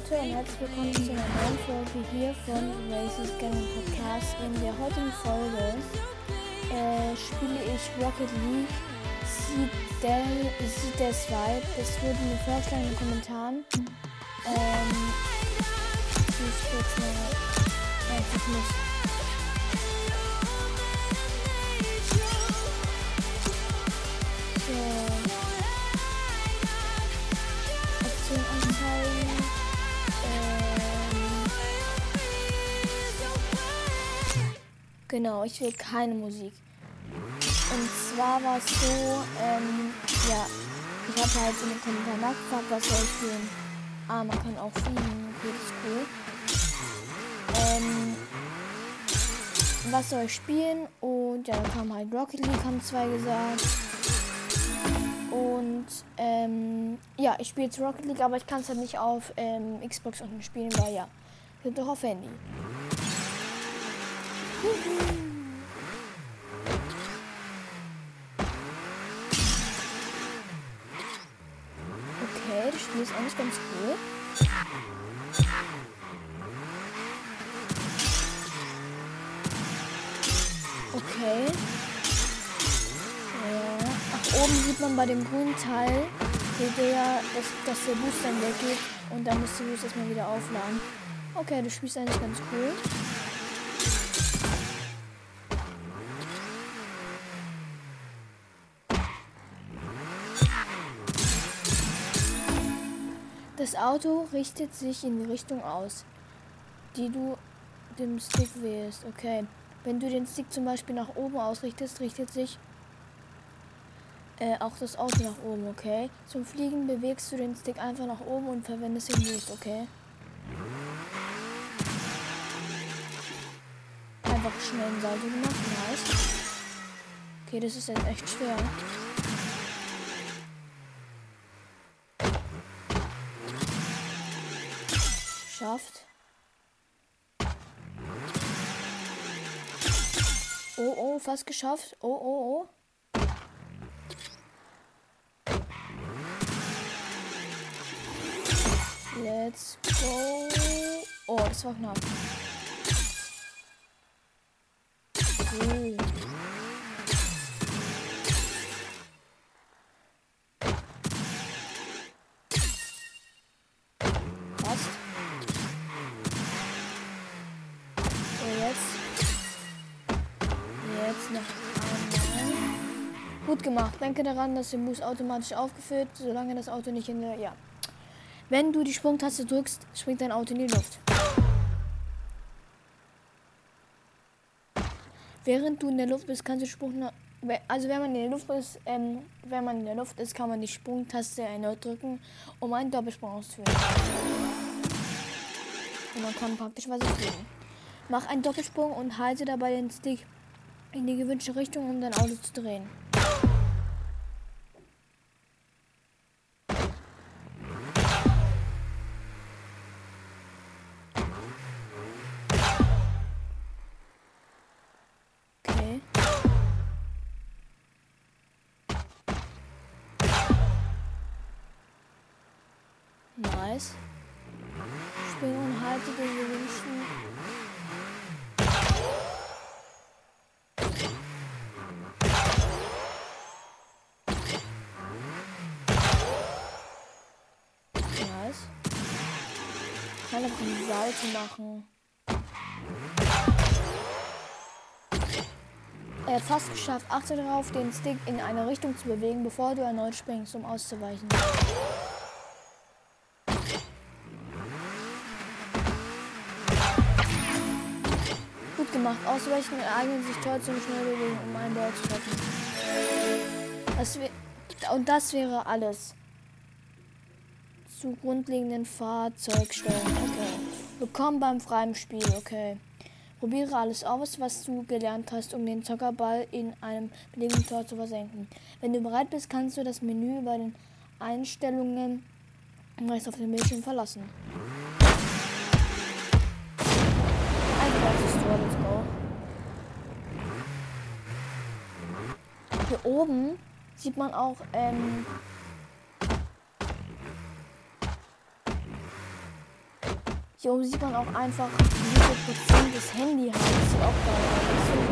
Leute und herzlich willkommen zu einer neuen Folge hier von Races Gaming Podcast. In der heutigen Folge äh, spiele ich Rocket League Sieht der Vibe. Das wurde mir vorgeschlagen in den Kommentaren. Ähm, ich muss kurz mal. Äh, ich muss Genau, ich will keine Musik. Und zwar war es so, ähm, ja, ich habe halt in den Kommentaren nachgefragt, was soll ich spielen. Ah, man kann auch fliegen, okay, das ist cool. Ähm, was soll ich spielen? Und ja, dann kam halt Rocket League, haben zwei gesagt. Und ähm, ja, ich spiele jetzt Rocket League, aber ich kann es halt nicht auf ähm, Xbox unten spielen, weil ja, sind doch auf Handy. Okay, das Spiel ist eigentlich ganz cool. Okay. Ja. Ach, oben sieht man bei dem grünen Teil, der, dass, dass der dann weggeht und dann muss die Boost erstmal wieder aufladen. Okay, das Spiel ist eigentlich ganz cool. Auto richtet sich in die Richtung aus, die du dem Stick wählst. Okay. Wenn du den Stick zum Beispiel nach oben ausrichtest, richtet sich äh, auch das Auto nach oben, okay? Zum Fliegen bewegst du den Stick einfach nach oben und verwendest den Boost, okay? Einfach schnell ein Salto gemacht, nice. Okay, das ist jetzt echt schwer. Geschafft. Oh, oh, fast geschafft. Oh, oh, oh. Let's go. Oh, das war knapp. Cool. Gut gemacht. Denke daran, dass der Boost automatisch aufgeführt, solange das Auto nicht in der. Ja. Wenn du die Sprungtaste drückst, springt dein Auto in die Luft. Während du in der Luft bist, kannst du Sprung. Also wenn man in der Luft ist, ähm, wenn man in der Luft ist, kann man die Sprungtaste erneut drücken, um einen Doppelsprung auszuführen. Und man kann praktisch was fliegen. Mach einen Doppelsprung und halte dabei den Stick in die gewünschte Richtung, um dein Auto zu drehen. Auf die Seite machen. Er hat fast geschafft. Achte darauf, den Stick in eine Richtung zu bewegen, bevor du erneut springst, um auszuweichen. gemacht. Ausweichen eignen sich toll zum Schnellbewegen, um einen Ball zu treffen. Das und das wäre alles. Zu grundlegenden Fahrzeugstellen. Willkommen beim freien Spiel. Okay. Probiere alles aus, was du gelernt hast, um den Zockerball in einem beliebigen Tor zu versenken. Wenn du bereit bist, kannst du das Menü bei den Einstellungen rechts auf dem Bildschirm verlassen. hier oben sieht man auch ähm, Hier oben sieht man auch einfach, wie viel Prozent das Handy hat. Das sieht auch geil aus. Das finde.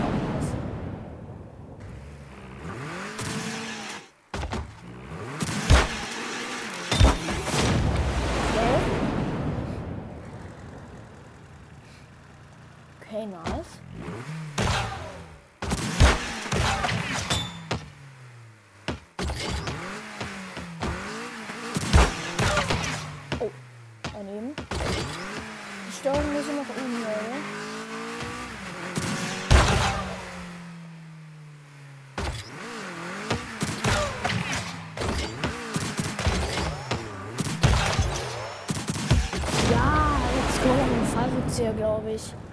Okay, nice. Oh, daneben. Steuerung muss ich noch üben, Leute. Glaube ich.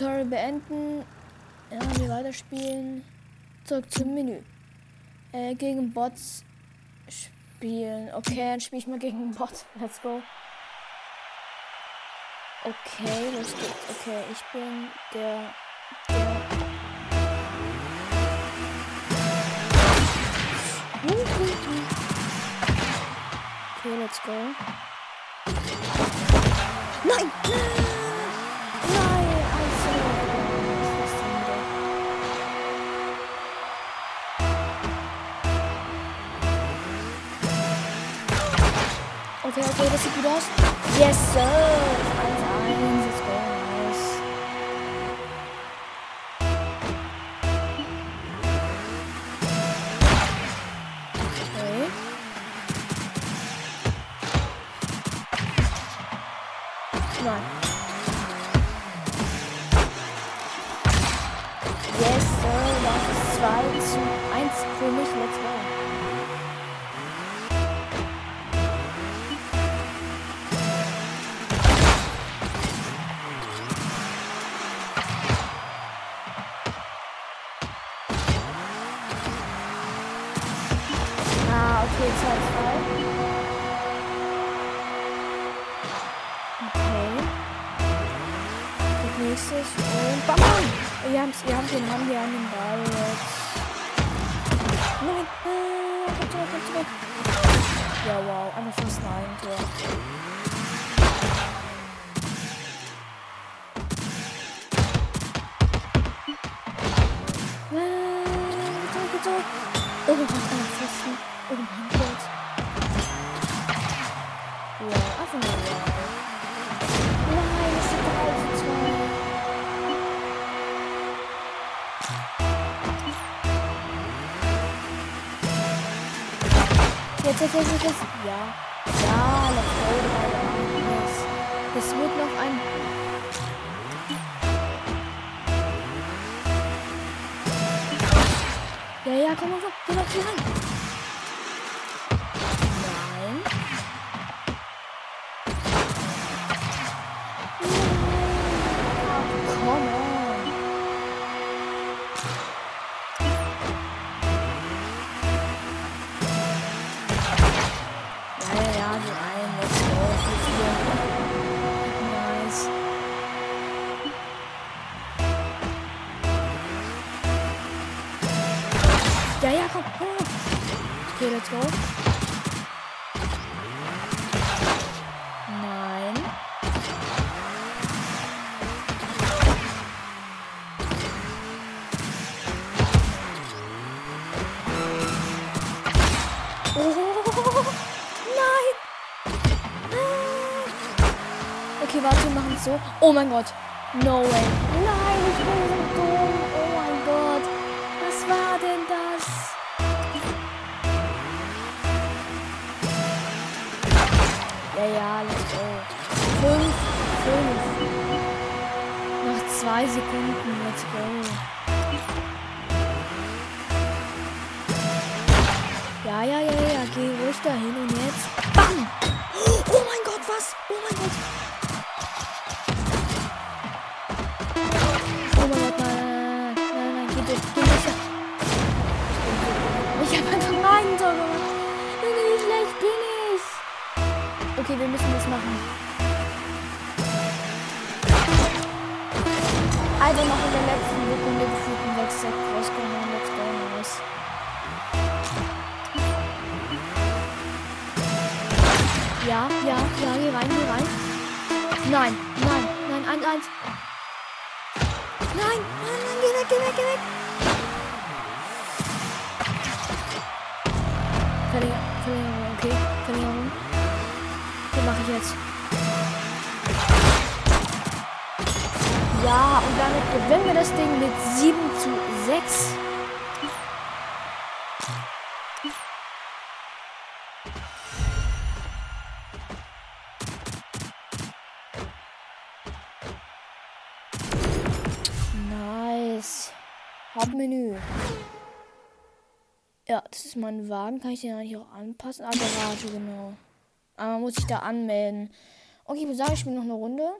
Tutorial beenden. Ja, wir weiterspielen. Zurück zum Menü. Äh, gegen Bots spielen. Okay, dann spiele ich mal gegen einen Bot. Let's go. Okay, los geht's. Okay, ich bin der. der Okay, let's go. Nein! Okay, okay, das sieht gut aus. Yes, sir! Wir haben wir an den Ball jetzt. Nein! Äh, komm zurück, komm zurück. Ja, wow, einfach fast ein Tor. Jetzt, jetzt, jetzt, jetzt. Ja. Ja, let's go. Nice. Es wird noch ein. Ja, ja, komm mal, geh doch hier rein. Okay, warte, wir machen es so. Oh mein Gott. No way. Nein, ich bin so dumm. Oh mein Gott. Was war denn das? Ja, ja, let's go. Fünf, fünf. Noch zwei Sekunden, let's go. Ja, ja, ja, ja, geh ruhig dahin und jetzt. Bam! Oh mein Gott, was? Oh mein Gott. Gemacht. Junge, wie schlecht. bin ich. Okay, wir müssen das machen. Also noch in der letzten Sekunde gefühlt ein Wechsel rausgehauen. Let's go, nice. Ja, ja, ja, geh rein, geh rein. Nein, nein, nein, eins, eins. Nein, nein, nein, geh weg, geh weg, geh weg. Verlänger Verlängerung, okay. Verlängerung. Den mache ich jetzt. Ja, und damit gewinnen wir das Ding mit 7 zu 6. Nice. Hauptmenü. Ja, das ist mein Wagen. Kann ich den eigentlich auch anpassen? Ah, Garage, genau. Aber muss sich da anmelden. Okay, ich muss sagen, ich spiele noch eine Runde.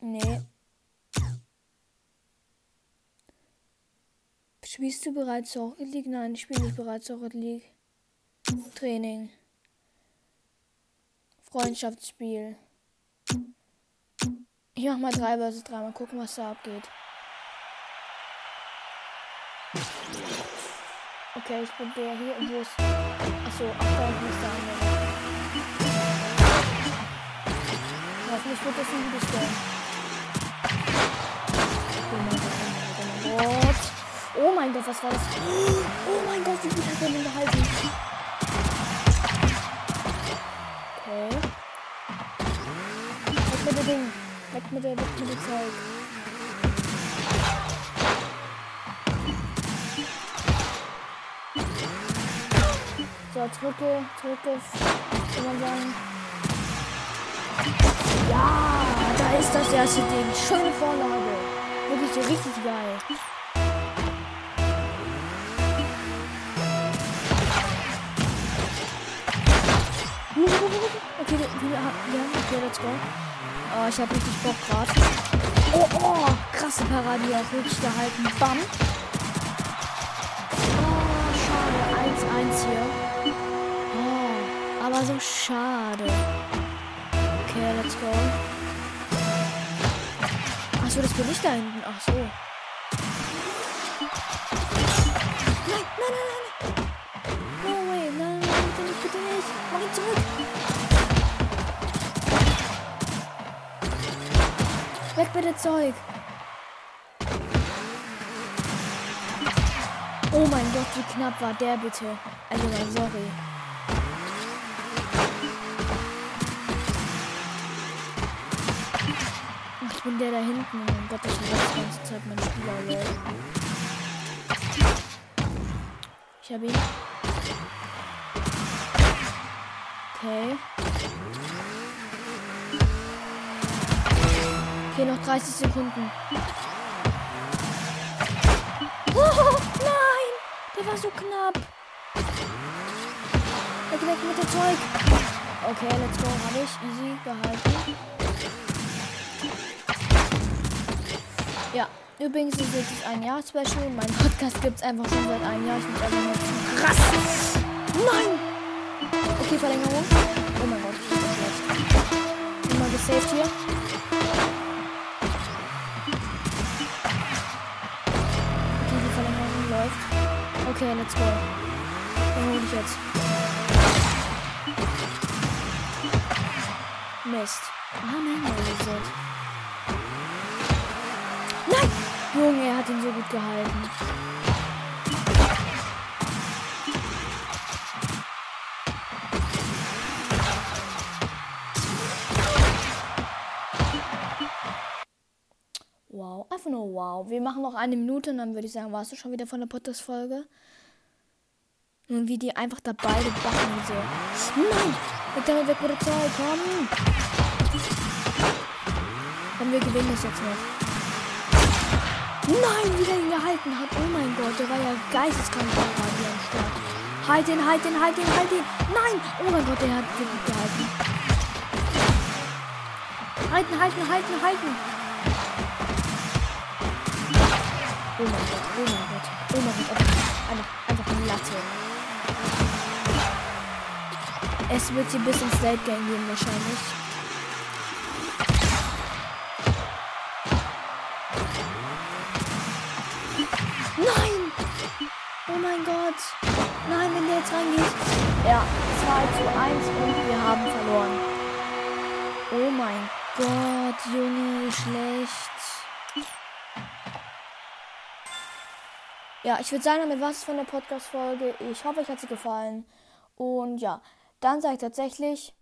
Nee. Spielst du bereits Rocket League? Nein, ich spiele nicht bereits Rocket League. Training. Freundschaftsspiel. Ich mach mal 3 vs 3, mal gucken, was da abgeht. Okay, ich bin der hier und wo ist. Achso, ach da unten ist der andere. Hoffentlich wird das ein gutes Game. Oh mein Gott, was war das? Oh mein Gott, wie gut hat er den gehalten? Okay. Weg mit dem Ding. Weg mit der, weg mit dem Zeug. Drücke, drücke, kann man sagen. Ja, da ist das erste Ding. Schöne Vorlage. Wirklich so richtig geil. Okay, wir, wir, ja, okay, let's go. Oh, ich hab richtig Bock gerade. Oh, oh, krasse Parade, die auch wirklich gehalten. Bam. Oh, schade. 1-1 hier. Aber so schade. Okay, let's go. Achso, das bin ich da hinten. Ach so. Nein, nein, nein, nein. No way. Nein, nein, bitte nicht, bitte nicht. Mach ihn zurück. Weg mit dem Zeug. Oh mein Gott, wie knapp war der bitte. Also sorry. Bin der da hinten. Oh mein Gott, das ist die ganze Zeit mein Spieler. Ich hab ihn. Okay. Okay, noch 30 Sekunden. Oh, nein! Der war so knapp. Weg, weg mit dem Zeug. Okay, let's go. Habe ich easy gehalten. Ja, übrigens ist jetzt ein Jahr Special. Mein Podcast gibt es einfach schon seit einem Jahr. Ich muss einfach nur zu krass. Nein! Okay, Verlängerung. Oh mein Gott, das ist schlecht. Immer gesaved hier. Okay, die Verlängerung läuft. Okay, let's go. Den hol ich jetzt. Mist. Ah, nein. Nein! Junge, er hat ihn so gut gehalten. Wow, einfach nur wow. Wir machen noch eine Minute und dann würde ich sagen, warst du schon wieder von der Podcast-Folge? Und wie die einfach da beide backen so. Nein! Weg damit, weg mit der Zeit, komm! Und wir gewinnen das jetzt noch. Nein, wie der ihn gehalten hat. Oh mein Gott, der war ja geisteskrank gerade hier am Start. Halt ihn, halt ihn, halt ihn, halt ihn. Nein! Oh mein Gott, der hat den gut gehalten. Halten, halten, halten, halten. Oh mein Gott, oh mein Gott, oh mein Gott. Einfach, einfach eine Latte. Es wird hier bis ins Late Game gehen wahrscheinlich. Mein Gott! Nein, wenn der jetzt reingeht. Ja, 2 zu 1 und wir haben verloren. Oh mein Gott, Junge, schlecht. Ja, ich würde sagen, damit war es von der Podcast-Folge. Ich hoffe, euch hat sie gefallen. Und ja, dann sage ich tatsächlich